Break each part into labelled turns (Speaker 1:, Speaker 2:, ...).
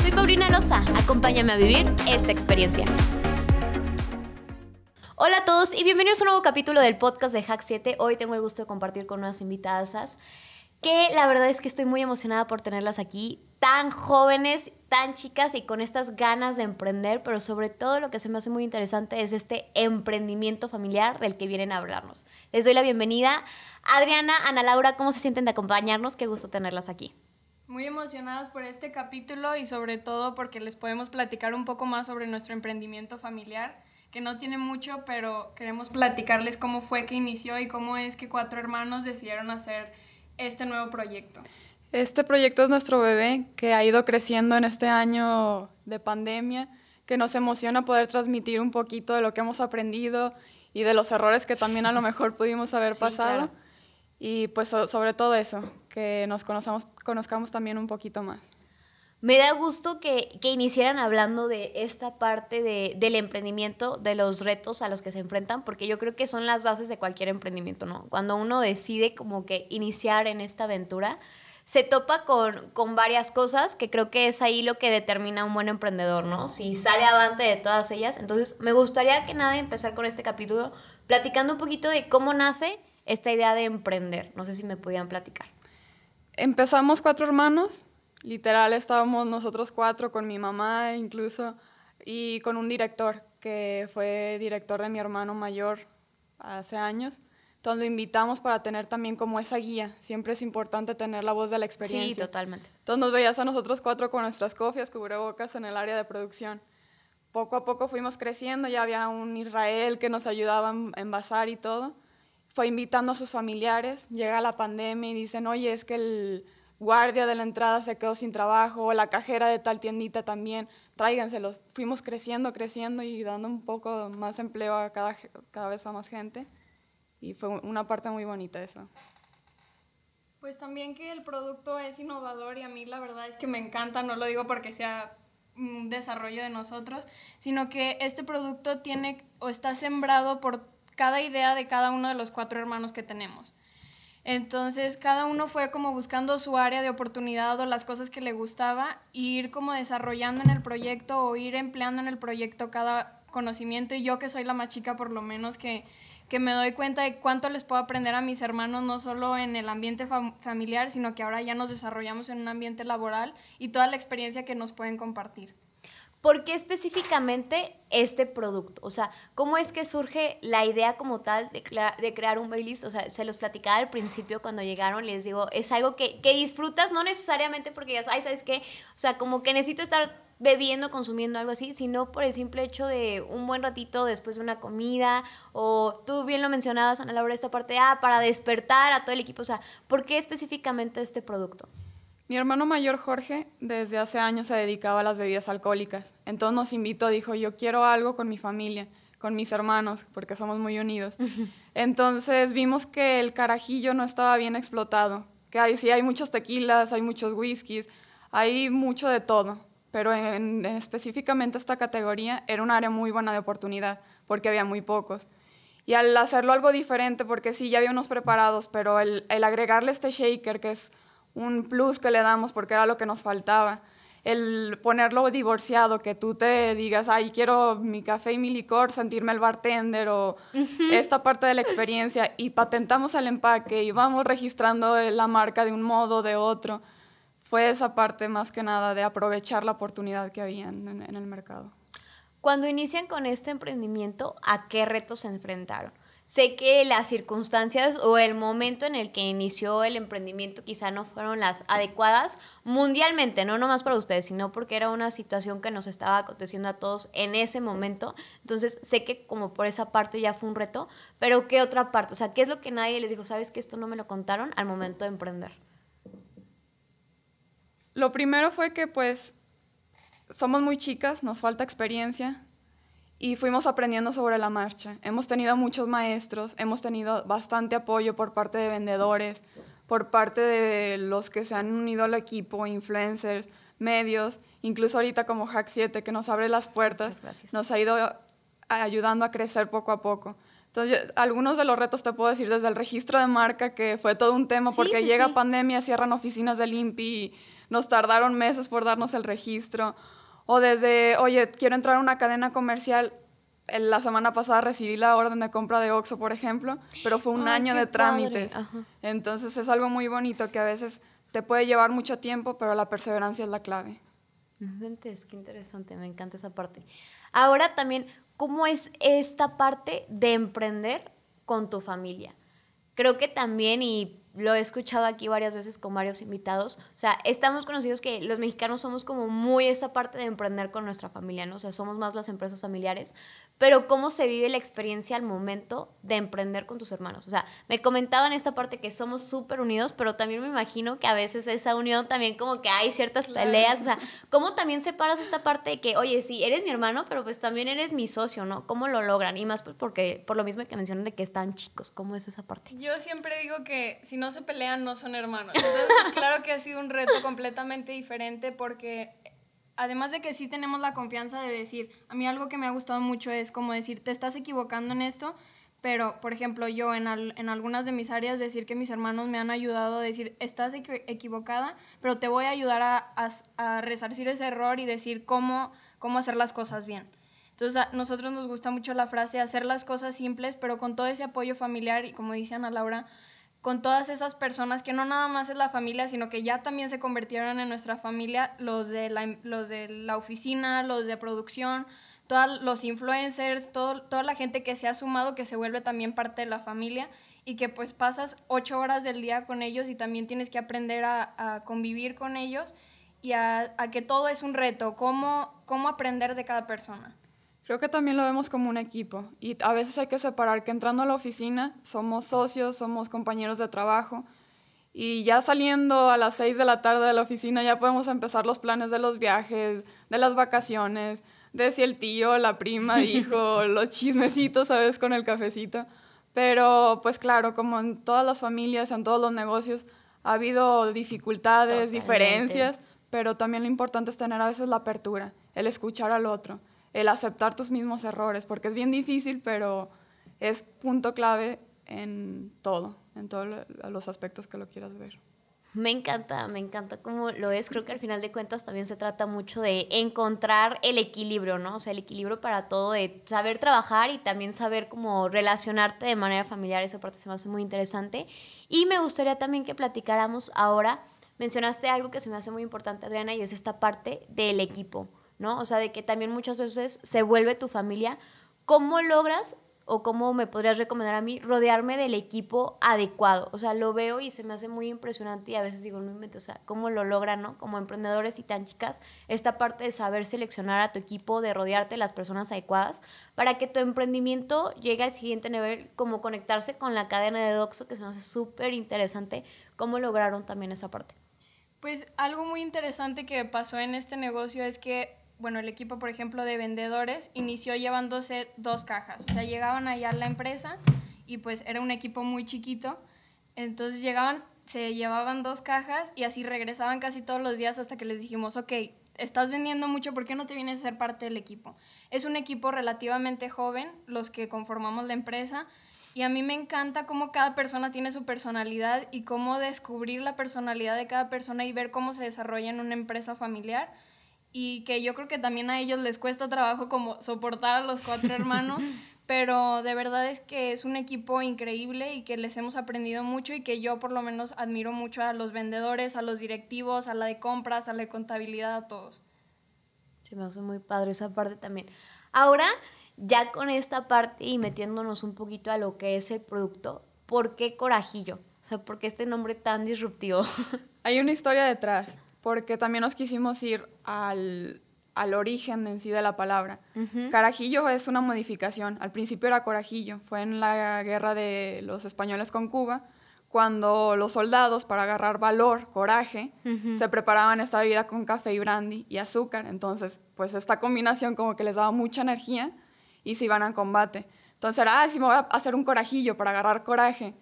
Speaker 1: Soy Paulina Loza, acompáñame a vivir esta experiencia. Hola a todos y bienvenidos a un nuevo capítulo del podcast de Hack 7. Hoy tengo el gusto de compartir con unas invitadas que la verdad es que estoy muy emocionada por tenerlas aquí, tan jóvenes, tan chicas y con estas ganas de emprender, pero sobre todo lo que se me hace muy interesante es este emprendimiento familiar del que vienen a hablarnos. Les doy la bienvenida. Adriana, Ana Laura, ¿cómo se sienten de acompañarnos? Qué gusto tenerlas aquí.
Speaker 2: Muy emocionadas por este capítulo y sobre todo porque les podemos platicar un poco más sobre nuestro emprendimiento familiar que no tiene mucho, pero queremos platicarles cómo fue que inició y cómo es que cuatro hermanos decidieron hacer este nuevo proyecto.
Speaker 3: Este proyecto es nuestro bebé que ha ido creciendo en este año de pandemia, que nos emociona poder transmitir un poquito de lo que hemos aprendido y de los errores que también a lo mejor pudimos haber pasado. Y pues sobre todo eso, que nos conozcamos, conozcamos también un poquito más.
Speaker 1: Me da gusto que, que, iniciaran hablando de esta parte de, del emprendimiento, de los retos a los que se enfrentan, porque yo creo que son las bases de cualquier emprendimiento, ¿no? Cuando uno decide como que iniciar en esta aventura, se topa con, con varias cosas que creo que es ahí lo que determina un buen emprendedor, ¿no? Si sale avante de todas ellas. Entonces, me gustaría que nada empezar con este capítulo platicando un poquito de cómo nace esta idea de emprender. No sé si me podían platicar.
Speaker 3: Empezamos cuatro hermanos Literal estábamos nosotros cuatro con mi mamá incluso y con un director que fue director de mi hermano mayor hace años. Entonces lo invitamos para tener también como esa guía. Siempre es importante tener la voz de la experiencia.
Speaker 1: Sí, totalmente.
Speaker 3: Entonces nos veías a nosotros cuatro con nuestras cofias, cubrebocas en el área de producción. Poco a poco fuimos creciendo, ya había un Israel que nos ayudaba a envasar y todo. Fue invitando a sus familiares, llega la pandemia y dicen, oye, es que el, guardia de la entrada se quedó sin trabajo, o la cajera de tal tiendita también, tráiganselos. Fuimos creciendo, creciendo y dando un poco más empleo a cada, cada vez a más gente. Y fue una parte muy bonita eso.
Speaker 2: Pues también que el producto es innovador y a mí la verdad es que me encanta, no lo digo porque sea un desarrollo de nosotros, sino que este producto tiene o está sembrado por cada idea de cada uno de los cuatro hermanos que tenemos. Entonces cada uno fue como buscando su área de oportunidad o las cosas que le gustaba e ir como desarrollando en el proyecto o ir empleando en el proyecto cada conocimiento y yo que soy la más chica por lo menos que, que me doy cuenta de cuánto les puedo aprender a mis hermanos no solo en el ambiente familiar sino que ahora ya nos desarrollamos en un ambiente laboral y toda la experiencia que nos pueden compartir.
Speaker 1: ¿Por qué específicamente este producto? O sea, ¿cómo es que surge la idea como tal de, crear un Baileys? O sea, se los platicaba al principio cuando llegaron, les digo, es algo que, que disfrutas, no necesariamente porque ya ¿sabes qué? O sea, como que necesito estar bebiendo, consumiendo algo así, sino por el simple hecho de un buen ratito después de una comida, o tú bien lo mencionabas, Ana Laura, esta parte, ah, para despertar a todo el equipo, o sea, ¿por qué específicamente este producto?
Speaker 3: Mi hermano mayor Jorge desde hace años se dedicaba a las bebidas alcohólicas. Entonces nos invitó, dijo, yo quiero algo con mi familia, con mis hermanos, porque somos muy unidos. Entonces vimos que el carajillo no estaba bien explotado, que hay, sí hay muchos tequilas, hay muchos whiskies, hay mucho de todo, pero en, específicamente esta categoría era un área muy buena de oportunidad, porque había muy pocos. Y al hacerlo algo diferente, porque sí, ya había unos preparados, pero el, el agregarle este shaker, que es un plus que le damos porque era lo que nos faltaba. El ponerlo divorciado, que tú te digas, ay, quiero mi café y mi licor, sentirme el bartender o esta parte de la experiencia y patentamos el empaque y vamos registrando la marca de un modo, de otro. Fue esa parte más que nada de aprovechar la oportunidad que había en, en el mercado.
Speaker 1: Cuando inician con este emprendimiento, ¿a qué retos se enfrentaron? Sé que las circunstancias o el momento en el que inició el emprendimiento quizá no fueron las adecuadas mundialmente, no nomás para ustedes, sino porque era una situación que nos estaba aconteciendo a todos en ese momento. Entonces sé que como por esa parte ya fue un reto, pero ¿qué otra parte? O sea, ¿qué es lo que nadie les dijo? ¿Sabes que esto no me lo contaron al momento de emprender?
Speaker 3: Lo primero fue que pues somos muy chicas, nos falta experiencia y fuimos aprendiendo sobre la marcha. Hemos tenido muchos maestros, hemos tenido bastante apoyo por parte de vendedores, por parte de los que se han unido al equipo, influencers, medios, incluso ahorita como Hack 7 que nos abre las puertas, nos ha ido ayudando a crecer poco a poco. Entonces, algunos de los retos te puedo decir desde el registro de marca, que fue todo un tema, porque llega pandemia, cierran oficinas del INPI y nos tardaron meses por darnos el registro. O desde, oye, quiero entrar a una cadena comercial. La semana pasada recibí la orden de compra de Oxxo, por ejemplo, pero fue un año de trámites. Entonces es algo muy bonito que a veces te puede llevar mucho tiempo, pero la perseverancia es la clave.
Speaker 1: Es que interesante, me encanta esa parte. Ahora también, ¿cómo es esta parte de emprender con tu familia? Creo que también, y lo he escuchado aquí varias veces con varios invitados. O sea, estamos conocidos que los mexicanos somos como muy esa parte de emprender con nuestra familia, ¿no? O sea, somos más las empresas familiares, pero cómo se vive la experiencia al momento de emprender con tus hermanos. O sea, me comentaban esta parte que somos súper unidos, pero también me imagino que a veces esa unión también como que hay ciertas peleas. O sea, ¿cómo también separas esta parte de que, oye, sí, eres mi hermano, pero pues también eres mi socio, ¿no? ¿Cómo lo logran? Y más porque, por lo mismo que mencionan de que están chicos, ¿cómo es esa parte?
Speaker 2: Yo siempre digo que si no se pelean, no son hermanos. Entonces, claro que ha sido un reto completamente diferente porque además de que sí tenemos la confianza de decir, a mí algo que me ha gustado mucho es como decir, te estás equivocando en esto, pero por ejemplo yo en, en algunas de mis áreas decir que mis hermanos me han ayudado a decir, estás equivocada, pero te voy a ayudar a, a, resarcir ese error y decir cómo, cómo hacer las cosas bien. Entonces a nosotros nos gusta mucho la frase hacer las cosas simples, pero con todo ese apoyo familiar y como dice Ana Laura, con todas esas personas que no nada más es la familia, sino que ya también se convirtieron en nuestra familia, los de la, los de la oficina, los de producción, todos los influencers, todo, toda la gente que se ha sumado, que se vuelve también parte de la familia y que pues pasas ocho horas del día con ellos y también tienes que aprender a, convivir con ellos y a, a, que todo es un reto, cómo, cómo aprender de cada persona.
Speaker 3: Creo que también lo vemos como un equipo y a veces hay que separar que entrando a la oficina somos socios, somos compañeros de trabajo y ya saliendo a las 6 de la tarde de la oficina ya podemos empezar los planes de los viajes, de las vacaciones, de si el tío, la prima dijo, los chismecitos, ¿sabes? Con el cafecito. Pero pues claro, como en todas las familias, en todos los negocios, ha habido dificultades, diferencias, pero también lo importante es tener a veces la apertura, el escuchar al otro el aceptar tus mismos errores, porque es bien difícil, pero es punto clave en todo, en todos los aspectos que lo quieras ver.
Speaker 1: Me encanta, me encanta cómo lo es. Creo que al final de cuentas también se trata mucho de encontrar el equilibrio, ¿no? O sea, el equilibrio para todo, de saber trabajar y también saber cómo relacionarte de manera familiar. Esa parte se me hace muy interesante. Y me gustaría también que platicáramos ahora. Mencionaste algo que se me hace muy importante, Adriana, y es esta parte del equipo. ¿No? O sea, de que también muchas veces se vuelve tu familia. ¿Cómo logras o cómo me podrías recomendar a mí rodearme del equipo adecuado? O sea, lo veo y se me hace muy impresionante y a veces digo, no me o sea, ¿cómo lo logran, no? Como emprendedores y tan chicas, esta parte de saber seleccionar a tu equipo, de rodearte de las personas adecuadas para que tu emprendimiento llegue al siguiente nivel, como conectarse con la cadena de Doxo, que se me hace súper interesante. ¿Cómo lograron también esa parte?
Speaker 2: Pues algo muy interesante que pasó en este negocio es que bueno, el equipo, por ejemplo, de vendedores inició llevándose dos cajas. O sea, llegaban allá a la empresa y pues era un equipo muy chiquito. Entonces llegaban, se llevaban dos cajas y así regresaban casi todos los días hasta que les dijimos, ok, estás vendiendo mucho, ¿por qué no te vienes a ser parte del equipo? Es un equipo relativamente joven, los que conformamos la empresa, y a mí me encanta cómo cada persona tiene su personalidad y cómo descubrir la personalidad de cada persona y ver cómo se desarrolla en una empresa familiar y que yo creo que también a ellos les cuesta trabajo como soportar a los cuatro hermanos, pero de verdad es que es un equipo increíble y que les hemos aprendido mucho y que yo por lo menos admiro mucho a los vendedores, a los directivos, a la de compras, a la de contabilidad, a todos.
Speaker 1: Se me hace muy padre esa parte también. Ahora, ya con esta parte y metiéndonos un poquito a lo que es el producto, ¿por qué Corajillo? O sea, ¿por qué este nombre tan disruptivo?
Speaker 3: Hay una historia detrás porque también nos quisimos ir al, origen en sí de la palabra. Carajillo es una modificación. Al principio era corajillo. Fue en la guerra de los españoles con Cuba cuando los soldados, para agarrar valor, coraje, se preparaban esta bebida con café y brandy y azúcar. Entonces, pues esta combinación como que les daba mucha energía y se iban a combate. Entonces era, ah, si me voy a hacer un corajillo para agarrar coraje.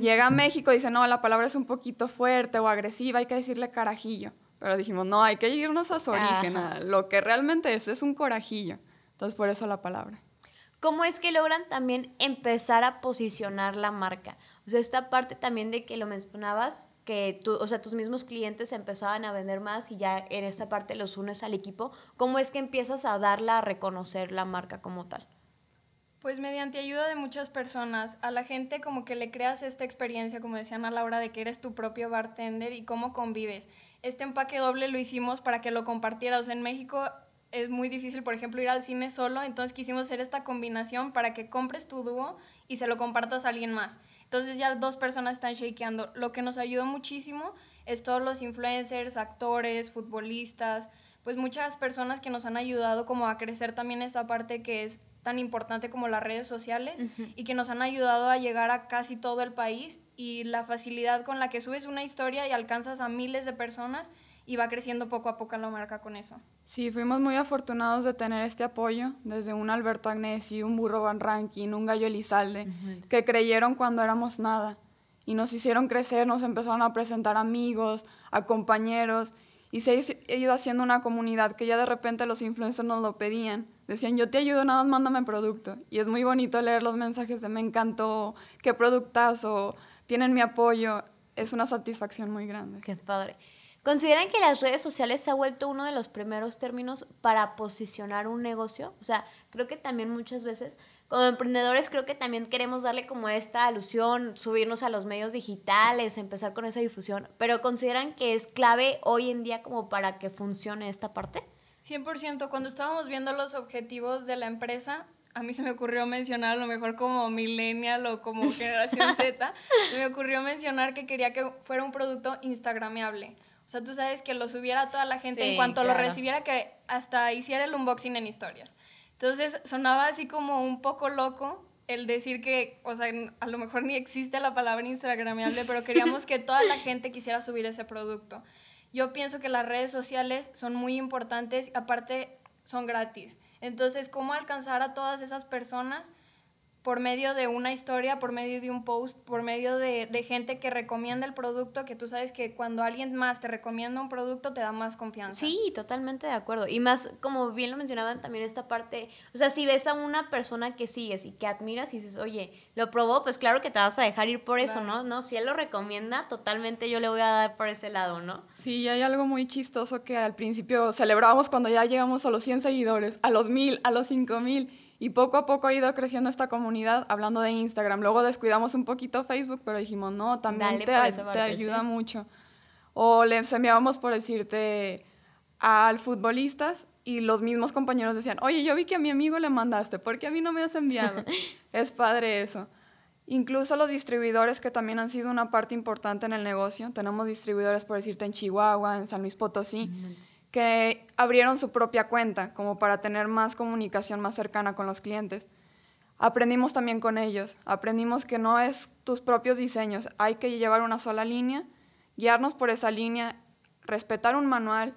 Speaker 3: Llega a México y dice, no, la palabra es un poquito fuerte o agresiva, hay que decirle carajillo. Pero dijimos, no, hay que irnos a su origen, lo que realmente es, es un corajillo. Entonces, por eso la palabra.
Speaker 1: ¿Cómo es que logran también empezar a posicionar la marca? O sea, esta parte también de que lo mencionabas, que tú, o sea, tus mismos clientes empezaban a vender más y ya en esta parte los unes al equipo, ¿cómo es que empiezas a darla a reconocer la marca como tal?
Speaker 2: Pues mediante ayuda de muchas personas, a la gente como que le creas esta experiencia, como decían a la hora de que eres tu propio bartender y cómo convives. Este empaque doble lo hicimos para que lo compartieras. en México es muy difícil, por ejemplo, ir al cine solo, entonces quisimos hacer esta combinación para que compres tu dúo y se lo compartas a alguien más. Entonces ya dos personas están shakeando. Lo que nos ayudó muchísimo es todos los influencers, actores, futbolistas, pues muchas personas que nos han ayudado como a crecer también esta parte que es tan importante como las redes sociales y que nos han ayudado a llegar a casi todo el país y la facilidad con la que subes una historia y alcanzas a miles de personas y va creciendo poco a poco la marca con eso.
Speaker 3: Sí, fuimos muy afortunados de tener este apoyo desde un Alberto Agnesi, un Burro Van Rankin, un Gallo Elizalde, que creyeron cuando éramos nada y nos hicieron crecer, nos empezaron a presentar amigos, a compañeros y se ha ido haciendo una comunidad que ya de repente los influencers nos lo pedían. Decían, yo te ayudo, nada más mándame producto. Y es muy bonito leer los mensajes de me encantó, qué productazo, tienen mi apoyo. Es una satisfacción muy grande.
Speaker 1: Qué padre. ¿Consideran que las redes sociales se ha vuelto uno de los primeros términos para posicionar un negocio? O sea, creo que también muchas veces como emprendedores creo que también queremos darle como esta alusión, subirnos a los medios digitales, empezar con esa difusión, pero ¿consideran que es clave hoy en día como para que funcione esta parte?
Speaker 2: 100%, cuando estábamos viendo los objetivos de la empresa, a mí se me ocurrió mencionar a lo mejor como millennial o como generación Z, se me ocurrió mencionar que quería que fuera un producto instagrameable. O sea, tú sabes que lo subiera toda la gente en cuanto lo recibiera, que hasta hiciera el unboxing en historias. Entonces sonaba así como un poco loco el decir que, o sea, a lo mejor ni existe la palabra instagramable, pero queríamos que toda la gente quisiera subir ese producto. Yo pienso que las redes sociales son muy importantes, aparte son gratis. Entonces, ¿cómo alcanzar a todas esas personas? Por medio de una historia, por medio de un post, por medio de, gente que recomienda el producto, que tú sabes que cuando alguien más te recomienda un producto te da más confianza.
Speaker 1: Sí, totalmente de acuerdo. Y más, como bien lo mencionaban también esta parte, o sea, si ves a una persona que sigues y que admiras y dices, oye, lo probó, pues claro que te vas a dejar ir por eso, ¿no? No, si él lo recomienda, totalmente yo le voy a dar por ese lado, ¿no?
Speaker 3: Sí, hay algo muy chistoso que al principio celebrábamos cuando ya llegamos a los 100 seguidores, a los 1000, a los 5000 y poco a poco ha ido creciendo esta comunidad, hablando de Instagram. Luego descuidamos un poquito Facebook, pero dijimos, no, también te, te ayuda mucho. O les enviábamos, por decirte, al futbolistas y los mismos compañeros decían, oye, yo vi que a mi amigo le mandaste, ¿por qué a mí no me has enviado? es padre eso. Incluso los distribuidores que también han sido una parte importante en el negocio. Tenemos distribuidores, por decirte, en Chihuahua, en San Luis Potosí que abrieron su propia cuenta como para tener más comunicación más cercana con los clientes. Aprendimos también con ellos, aprendimos que no es tus propios diseños, hay que llevar una sola línea, guiarnos por esa línea, respetar un manual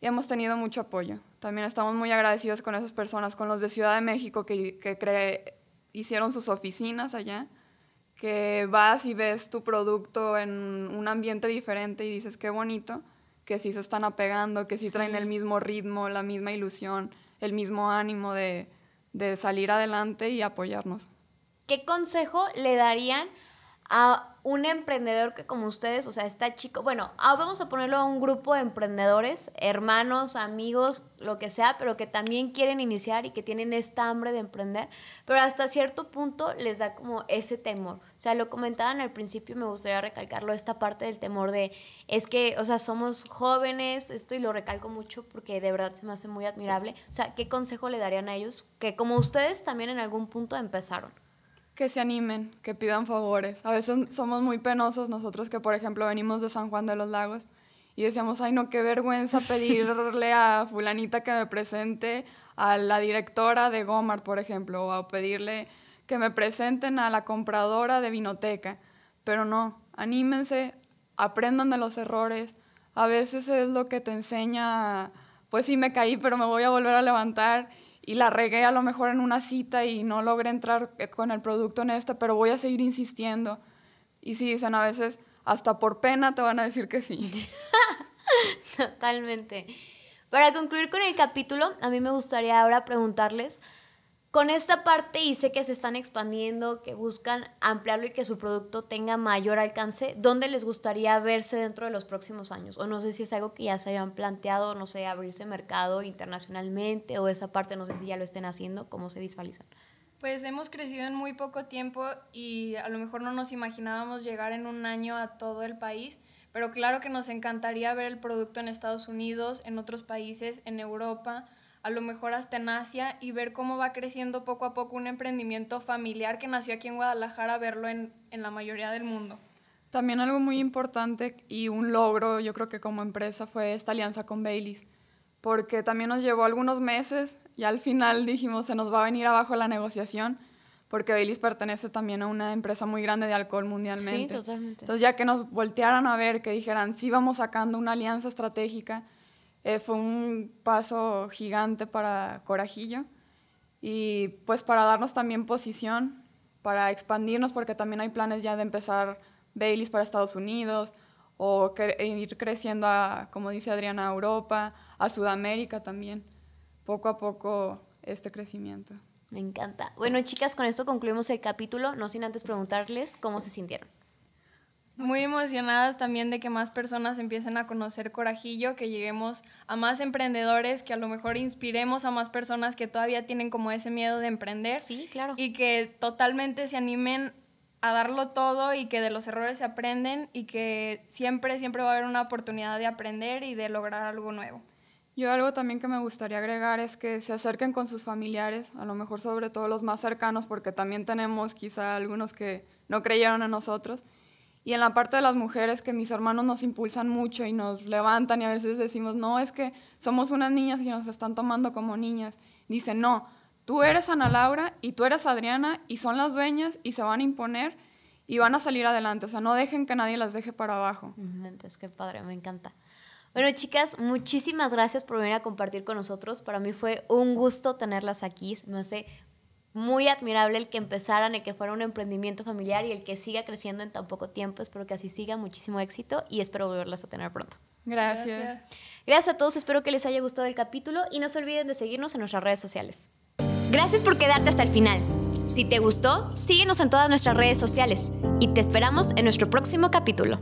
Speaker 3: y hemos tenido mucho apoyo. También estamos muy agradecidos con esas personas, con los de Ciudad de México que, que hicieron sus oficinas allá, que vas y ves tu producto en un ambiente diferente y dices, qué bonito que sí se están apegando, que sí, traen el mismo ritmo, la misma ilusión, el mismo ánimo de, de salir adelante y apoyarnos.
Speaker 1: ¿Qué consejo le darían a un emprendedor que como ustedes, o sea, está chico, bueno, vamos a ponerlo a un grupo de emprendedores, hermanos, amigos, lo que sea, pero que también quieren iniciar y que tienen esta hambre de emprender, pero hasta cierto punto les da como ese temor. O sea, lo comentaban al principio, me gustaría recalcarlo, esta parte del temor de, es que, o sea, somos jóvenes, esto y lo recalco mucho porque de verdad se me hace muy admirable. O sea, ¿qué consejo le darían a ellos que como ustedes también en algún punto empezaron?
Speaker 3: Que se animen, que pidan favores. A veces somos muy penosos nosotros que, por ejemplo, venimos de San Juan de los Lagos y decíamos, ay, no, qué vergüenza pedirle a fulanita que me presente a la directora de Gomar, por ejemplo, o a pedirle que me presenten a la compradora de Vinoteca. pero no, anímense, aprendan de los errores. A veces es lo que te enseña, pues sí me caí, pero me voy a volver a levantar y la regué a lo mejor en una cita y no logré entrar eh, con el producto en esta, pero voy a seguir insistiendo. Y sí, dicen a veces, hasta por pena te van a decir que sí.
Speaker 1: Totalmente. Para concluir con el capítulo, a mí me gustaría ahora preguntarles, con esta parte y sé que se están expandiendo, que buscan ampliarlo y que su producto tenga mayor alcance, ¿dónde les gustaría verse dentro de los próximos años? O no sé si es algo que ya se hayan planteado, no sé, abrirse mercado internacionalmente o esa parte, no sé si ya lo estén haciendo, ¿cómo se visualizan?
Speaker 2: Pues hemos crecido en muy poco tiempo y a lo mejor no nos imaginábamos llegar en un año a todo el país, pero claro que nos encantaría ver el producto en Estados Unidos, en otros países, en Europa, a lo mejor hasta en Asia y ver cómo va creciendo poco a poco un emprendimiento familiar que nació aquí en Guadalajara, verlo en, en la mayoría del mundo.
Speaker 3: También algo muy importante y un logro, yo creo que como empresa, fue esta alianza con Baileys, porque también nos llevó algunos meses y al final dijimos, se nos va a venir abajo la negociación, porque Baileys pertenece también a una empresa muy grande de alcohol mundialmente.
Speaker 1: Sí, totalmente.
Speaker 3: Entonces ya que nos voltearan a ver, que dijeran, sí vamos sacando una alianza estratégica, eh, fue un paso gigante para Corajillo y pues para darnos también posición, para expandirnos, porque también hay planes ya de empezar Baileys para Estados Unidos o e ir creciendo, a, como dice Adriana, a Europa, a Sudamérica también, poco a poco este crecimiento.
Speaker 1: Me encanta. Bueno, chicas, con esto concluimos el capítulo, no sin antes preguntarles cómo se sintieron.
Speaker 2: Muy emocionadas también de que más personas empiecen a conocer Corajillo, que lleguemos a más emprendedores, que a lo mejor inspiremos a más personas que todavía tienen como ese miedo de emprender.
Speaker 1: Sí, claro.
Speaker 2: Y que totalmente se animen a darlo todo y que de los errores se aprenden y que siempre, siempre va a haber una oportunidad de aprender y de lograr algo nuevo.
Speaker 3: Yo algo también que me gustaría agregar es que se acerquen con sus familiares, a lo mejor sobre todo los más cercanos, porque también tenemos quizá algunos que no creyeron en nosotros y en la parte de las mujeres, que mis hermanos nos impulsan mucho y nos levantan y a veces decimos, no, es que somos unas niñas y nos están tomando como niñas. Dicen, no, tú eres Ana Laura y tú eres Adriana y son las dueñas y se van a imponer y van a salir adelante. O sea, no dejen que nadie las deje para abajo.
Speaker 1: Es que padre, me encanta. Bueno, chicas, muchísimas gracias por venir a compartir con nosotros. Para mí fue un gusto tenerlas aquí. Me hace muy admirable el que empezaran, el que fuera un emprendimiento familiar y el que siga creciendo en tan poco tiempo. Espero que así siga, muchísimo éxito y espero volverlas a tener pronto.
Speaker 3: Gracias.
Speaker 1: Gracias a todos, espero que les haya gustado el capítulo y no se olviden de seguirnos en nuestras redes sociales. Gracias por quedarte hasta el final. Si te gustó, síguenos en todas nuestras redes sociales y te esperamos en nuestro próximo capítulo.